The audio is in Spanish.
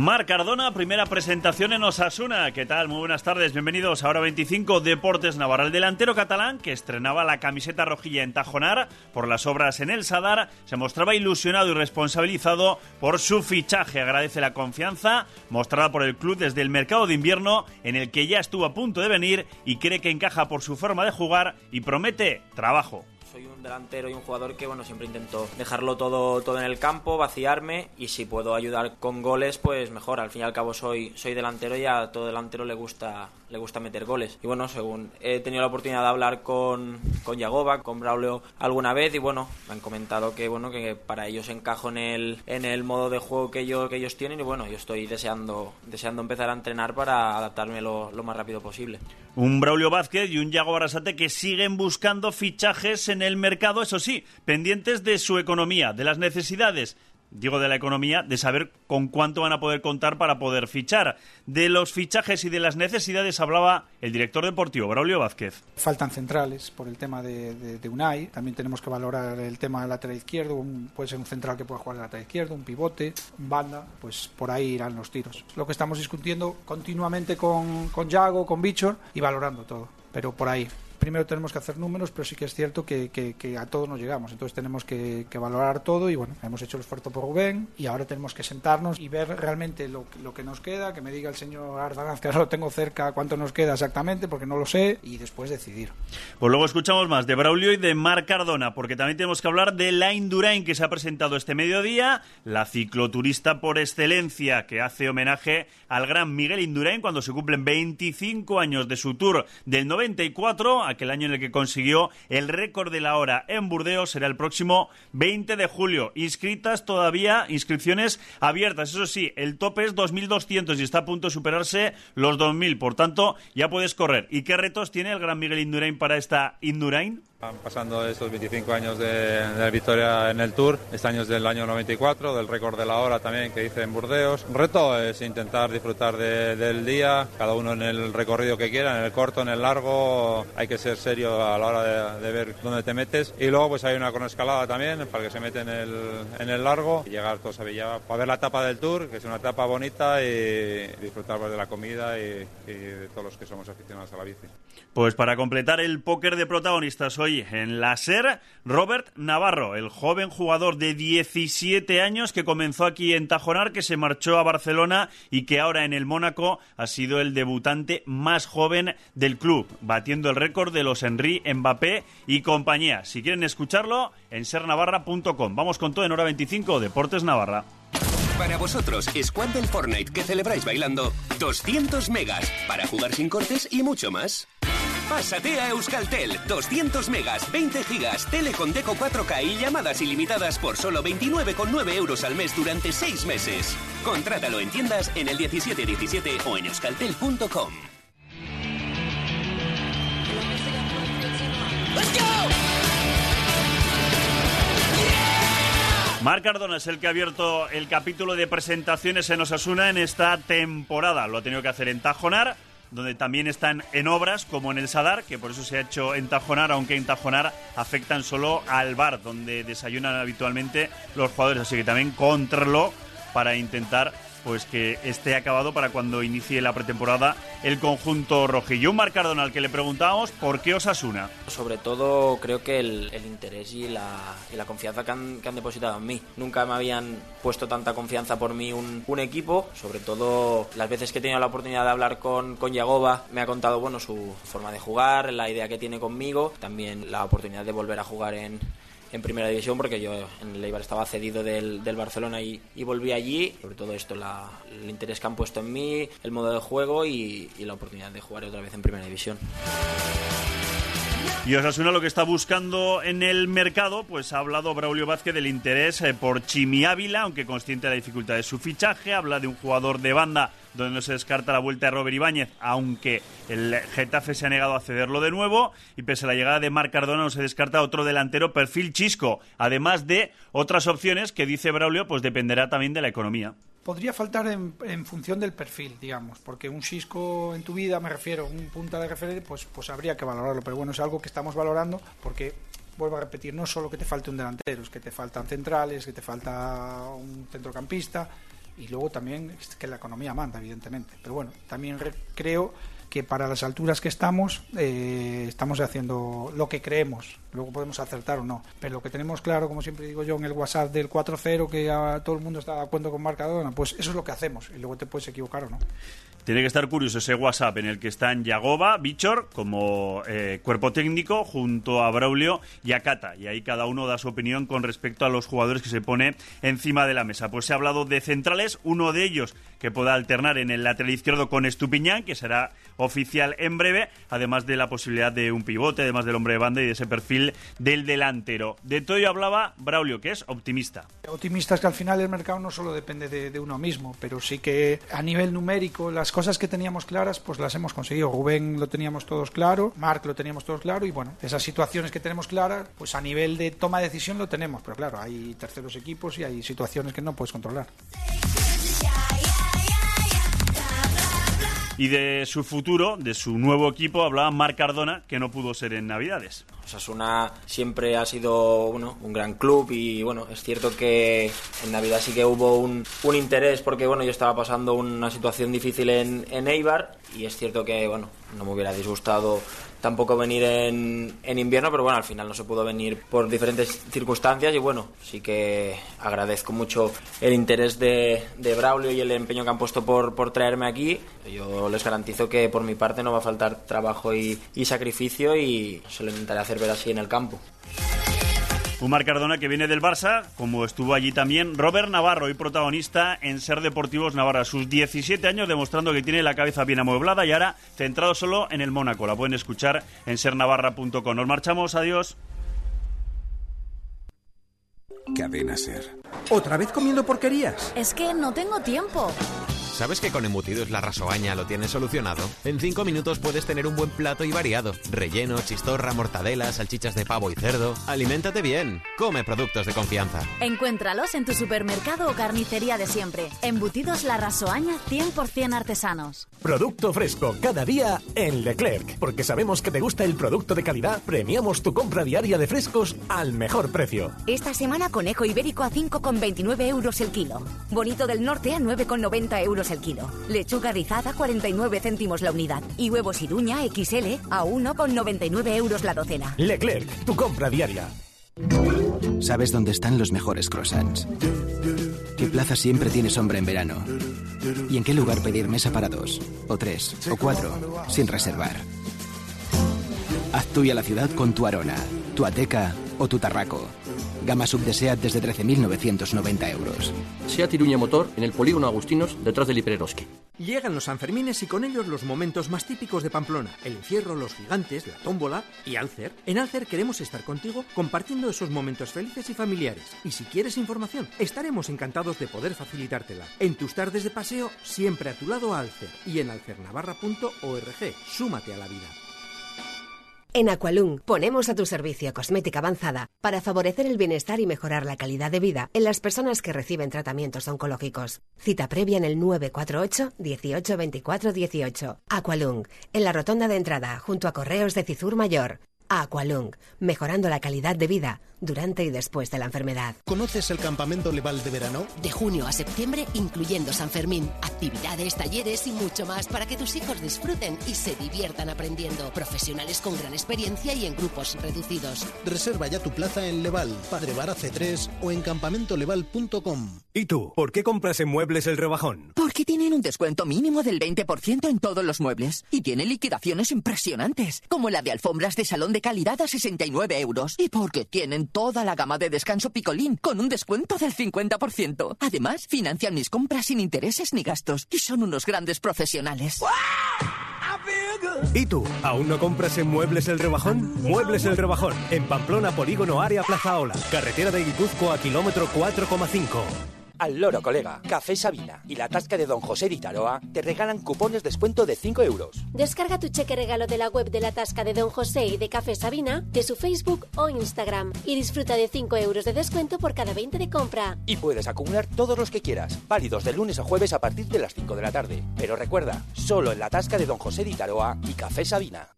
Marc Cardona, primera presentación en Osasuna. ¿Qué tal? Muy buenas tardes, bienvenidos a Hora 25 Deportes Navarra. El delantero catalán, que estrenaba la camiseta rojilla en Tajonar por las obras en el Sadar, se mostraba ilusionado y responsabilizado por su fichaje. Agradece la confianza mostrada por el club desde el mercado de invierno, en el que ya estuvo a punto de venir y cree que encaja por su forma de jugar y promete trabajo delantero y un jugador que bueno siempre intento dejarlo todo todo en el campo vaciarme y si puedo ayudar con goles pues mejor. Al fin y al cabo soy soy delantero y a todo delantero le gusta le gusta meter goles. Y bueno según he tenido la oportunidad de hablar con con Yagoba con Braulio alguna vez y bueno me han comentado que bueno que para ellos encajo en el en el modo de juego que ellos que ellos tienen y bueno yo estoy deseando deseando empezar a entrenar para adaptarme lo, lo más rápido posible. Un Braulio Vázquez y un Yago Barasate que siguen buscando fichajes en el mercado, eso sí, pendientes de su economía, de las necesidades digo de la economía, de saber con cuánto van a poder contar para poder fichar. De los fichajes y de las necesidades hablaba el director deportivo, Braulio Vázquez. Faltan centrales por el tema de, de, Unai, también tenemos que valorar el tema del lateral izquierdo, puede ser un central que pueda jugar el lateral izquierdo, un pivote, un banda, pues por ahí irán los tiros. Lo que estamos discutiendo continuamente con, con Yago, con Bichor y valorando todo, pero por ahí primero tenemos que hacer números, pero sí que es cierto que, a todos nos llegamos. Entonces tenemos que, valorar todo y bueno, hemos hecho el esfuerzo por Rubén y ahora tenemos que sentarnos y ver realmente lo, que nos queda, que me diga el señor Ardanaz, que ahora lo tengo cerca, cuánto nos queda exactamente, porque no lo sé, y después decidir. Pues luego escuchamos más de Braulio y de Marc Cardona, porque también tenemos que hablar de la Indurain que se ha presentado este mediodía, la cicloturista por excelencia que hace homenaje al gran Miguel Indurain cuando se cumplen 25 años de su tour del 94 aquel año en el que consiguió el récord de la hora en Burdeos, será el próximo 20 de julio. Inscritas todavía, inscripciones abiertas. Eso sí, el tope es 2.200 y está a punto de superarse los 2.000. Por tanto, ya puedes correr. ¿Y qué retos tiene el gran Miguel Indurain para esta Indurain? Van pasando estos 25 años de, de, victoria en el Tour, este año es del año 94, del récord de la hora también que hice en Burdeos. El reto es intentar disfrutar del día, cada uno en el recorrido que quiera, en el corto, en el largo, hay que ser serio a la hora de, ver dónde te metes. Y luego pues hay una cronoescalada también para que se mete en el, en el largo y llegar todos a Villa para ver la etapa del Tour, que es una etapa bonita y disfrutar pues, de la comida y, y de todos los que somos aficionados a la bici. Pues para completar el póker de protagonistas hoy en la SER, Robert Navarro, el joven jugador de 17 años que comenzó aquí en Tajonar, que se marchó a Barcelona y que ahora en el Mónaco ha sido el debutante más joven del club, batiendo el récord de los Henry, Mbappé y compañía. Si quieren escucharlo, en sernavarra.com. Vamos con todo en hora 25, Deportes Navarra. Para vosotros, Squad del Fortnite que celebráis bailando 200 megas para jugar sin cortes y mucho más. Pásate a Euskaltel. 200 megas, 20 gigas, tele con Deco 4K y llamadas ilimitadas por solo 29,9 euros al mes durante 6 meses. Contrátalo en tiendas en el 1717 o en euskaltel.com. Marc Cardona es el que ha abierto el capítulo de presentaciones en Osasuna en esta temporada. Lo ha tenido que hacer en Tajonar donde también están en obras, como en el Sadar, que por eso se ha hecho en Tajonar, aunque en Tajonar afectan solo al bar, donde desayunan habitualmente los jugadores. Así que también controló para intentar pues que esté acabado para cuando inicie la pretemporada el conjunto rojillo. Un Marc al que le preguntábamos por qué Osasuna. Sobre todo creo que el, interés y la, confianza que han, que han, depositado en mí. Nunca me habían puesto tanta confianza por mí un, un, equipo, sobre todo las veces que he tenido la oportunidad de hablar con, con Yagoba, me ha contado bueno su forma de jugar, la idea que tiene conmigo, también la oportunidad de volver a jugar en en primera división porque yo en el Eibar estaba cedido del, Barcelona y, volví allí. Sobre todo esto, el interés que han puesto en mí, el modo de juego y, y la oportunidad de jugar otra vez en primera división. Y Osasuna lo que está buscando en el mercado, pues ha hablado Braulio Vázquez del interés eh, por Chimi Ávila, aunque consciente de la dificultad de su fichaje, habla de un jugador de banda donde no se descarta la vuelta de Robert Ibáñez, aunque el Getafe se ha negado a cederlo de nuevo, y pese a la llegada de Marc Cardona no se descarta otro delantero perfil chisco, además de otras opciones que dice Braulio, pues dependerá también de la economía. Podría faltar en, función del perfil, digamos, porque un Cisco en tu vida, me refiero, un punta de referencia, pues, pues habría que valorarlo, pero bueno, es algo que estamos valorando porque vuelvo a repetir, no solo que te falte un delantero, es que te faltan centrales, que te falta un centrocampista Y luego también que la economía manda, evidentemente. Pero bueno, también creo que para las alturas que estamos eh, estamos haciendo lo que creemos. Luego podemos acertar o no. Pero lo que tenemos claro, como siempre digo yo en el WhatsApp del 4-0, que todo el mundo está de acuerdo con Marcadona, pues eso es lo que hacemos. Y luego te puedes equivocar o no. Tiene que estar curioso ese WhatsApp en el que están Yagoba, Bichor como eh, cuerpo técnico junto a Braulio y a Cata. Y ahí cada uno da su opinión con respecto a los jugadores que se pone encima de la mesa. Pues se ha hablado de centrales, uno de ellos que pueda alternar en el lateral izquierdo con Estupiñán, que será oficial en breve, además de la posibilidad de un pivote, además del hombre de banda y de ese perfil del delantero. De todo ello hablaba Braulio, que es optimista. Optimista es que al final el mercado no solo depende de, de uno mismo, pero sí que a nivel numérico las cosas que teníamos claras, pues las hemos conseguido. Rubén lo teníamos todos claro, Marc lo teníamos todos claro y bueno, esas situaciones que tenemos claras, pues a nivel de toma de decisión lo tenemos, pero claro, hay terceros equipos y hay situaciones que no puedes controlar. Y de su futuro, de su nuevo equipo, hablaba Marc Cardona, que no pudo ser en Navidades. Osasuna siempre ha sido bueno, un gran club y bueno, es cierto que en Navidad sí que hubo un, un interés porque bueno, yo estaba pasando una situación difícil en, en Eibar y es cierto que bueno, no me hubiera disgustado tampoco venir en, en, invierno, pero bueno, al final no se pudo venir por diferentes circunstancias y bueno, sí que agradezco mucho el interés de, de Braulio y el empeño que han puesto por, por traerme aquí. Yo les garantizo que por mi parte no va a faltar trabajo y, y sacrificio y se lo intentaré hacer ver así en el campo. Un Cardona que viene del Barça, como estuvo allí también Robert Navarro, y protagonista en Ser Deportivos Navarra. Sus 17 años demostrando que tiene la cabeza bien amueblada y ahora centrado solo en el Mónaco. La pueden escuchar en sernavarra.com. Nos marchamos, adiós. Cadena Ser. ¿Otra vez comiendo porquerías? Es que no tengo tiempo. ¿Sabes que con embutidos la rasoaña lo tienes solucionado? En 5 minutos puedes tener un buen plato y variado. Relleno, chistorra, mortadela, salchichas de pavo y cerdo. Aliméntate bien. Come productos de confianza. Encuéntralos en tu supermercado o carnicería de siempre. Embutidos la rasoaña 100% artesanos. Producto fresco cada día en Leclerc. Porque sabemos que te gusta el producto de calidad, premiamos tu compra diaria de frescos al mejor precio. Esta semana conejo ibérico a 5,29 euros el kilo. Bonito del norte a 9,90 euros el kilo. Lechuga rizada 49 céntimos la unidad. Y huevos iruña XL a 1,99 euros la docena. Leclerc, tu compra diaria. ¿Sabes dónde están los mejores croissants? ¿Qué plaza siempre tiene sombra en verano? ¿Y en qué lugar pedir mesa para dos, o tres, o cuatro, sin reservar? Haz tuya la ciudad con tu Arona, tu Ateca o tu Tarraco. Gama sub de SEAT desde 13.990 euros. SEAT Iruña Motor en el polígono Agustinos, detrás del Hipereroski. Llegan los Sanfermines y con ellos los momentos más típicos de Pamplona. El encierro, los gigantes, la tómbola y Alcer. En Alcer queremos estar contigo compartiendo esos momentos felices y familiares. Y si quieres información, estaremos encantados de poder facilitártela. En tus tardes de paseo, siempre a tu lado Alcer. Y en alcernavarra.org. Súmate a la vida. En Aqualung ponemos a tu servicio cosmética avanzada para favorecer el bienestar y mejorar la calidad de vida en las personas que reciben tratamientos oncológicos. Cita previa en el 948 18 24 18. Aqualung, en la rotonda de entrada, junto a Correos de Cizur Mayor. Aqualung, mejorando la calidad de vida durante y después de la enfermedad. ¿Conoces el campamento Leval de verano? De junio a septiembre, incluyendo San Fermín, actividades, talleres y mucho más para que tus hijos disfruten y se diviertan aprendiendo. Profesionales con gran experiencia y en grupos reducidos. Reserva ya tu plaza en Leval, Padre Vara C3 o en campamentoleval.com. ¿Y tú? ¿Por qué compras en Muebles el Rebajón? Porque tienen un descuento mínimo del 20% en todos los muebles y tienen liquidaciones impresionantes, como la de alfombras de salón de calidad a 69 euros. Y porque tienen toda la gama de descanso picolín con un descuento del 50%. Además, financian mis compras sin intereses ni gastos y son unos grandes profesionales. ¿Y tú? ¿Aún no compras en Muebles el Rebajón? Muebles el Rebajón, en Pamplona, Polígono Área Plaza Ola, carretera de Guipúzcoa, kilómetro 4,5. Al loro, colega, Café Sabina y la tasca de Don José Taroa te regalan cupones de descuento de 5 euros. Descarga tu cheque regalo de la web de la tasca de Don José y de Café Sabina, de su Facebook o Instagram y disfruta de 5 euros de descuento por cada 20 de compra. Y puedes acumular todos los que quieras, válidos de lunes a jueves a partir de las 5 de la tarde. Pero recuerda, solo en la tasca de Don José Taroa y Café Sabina.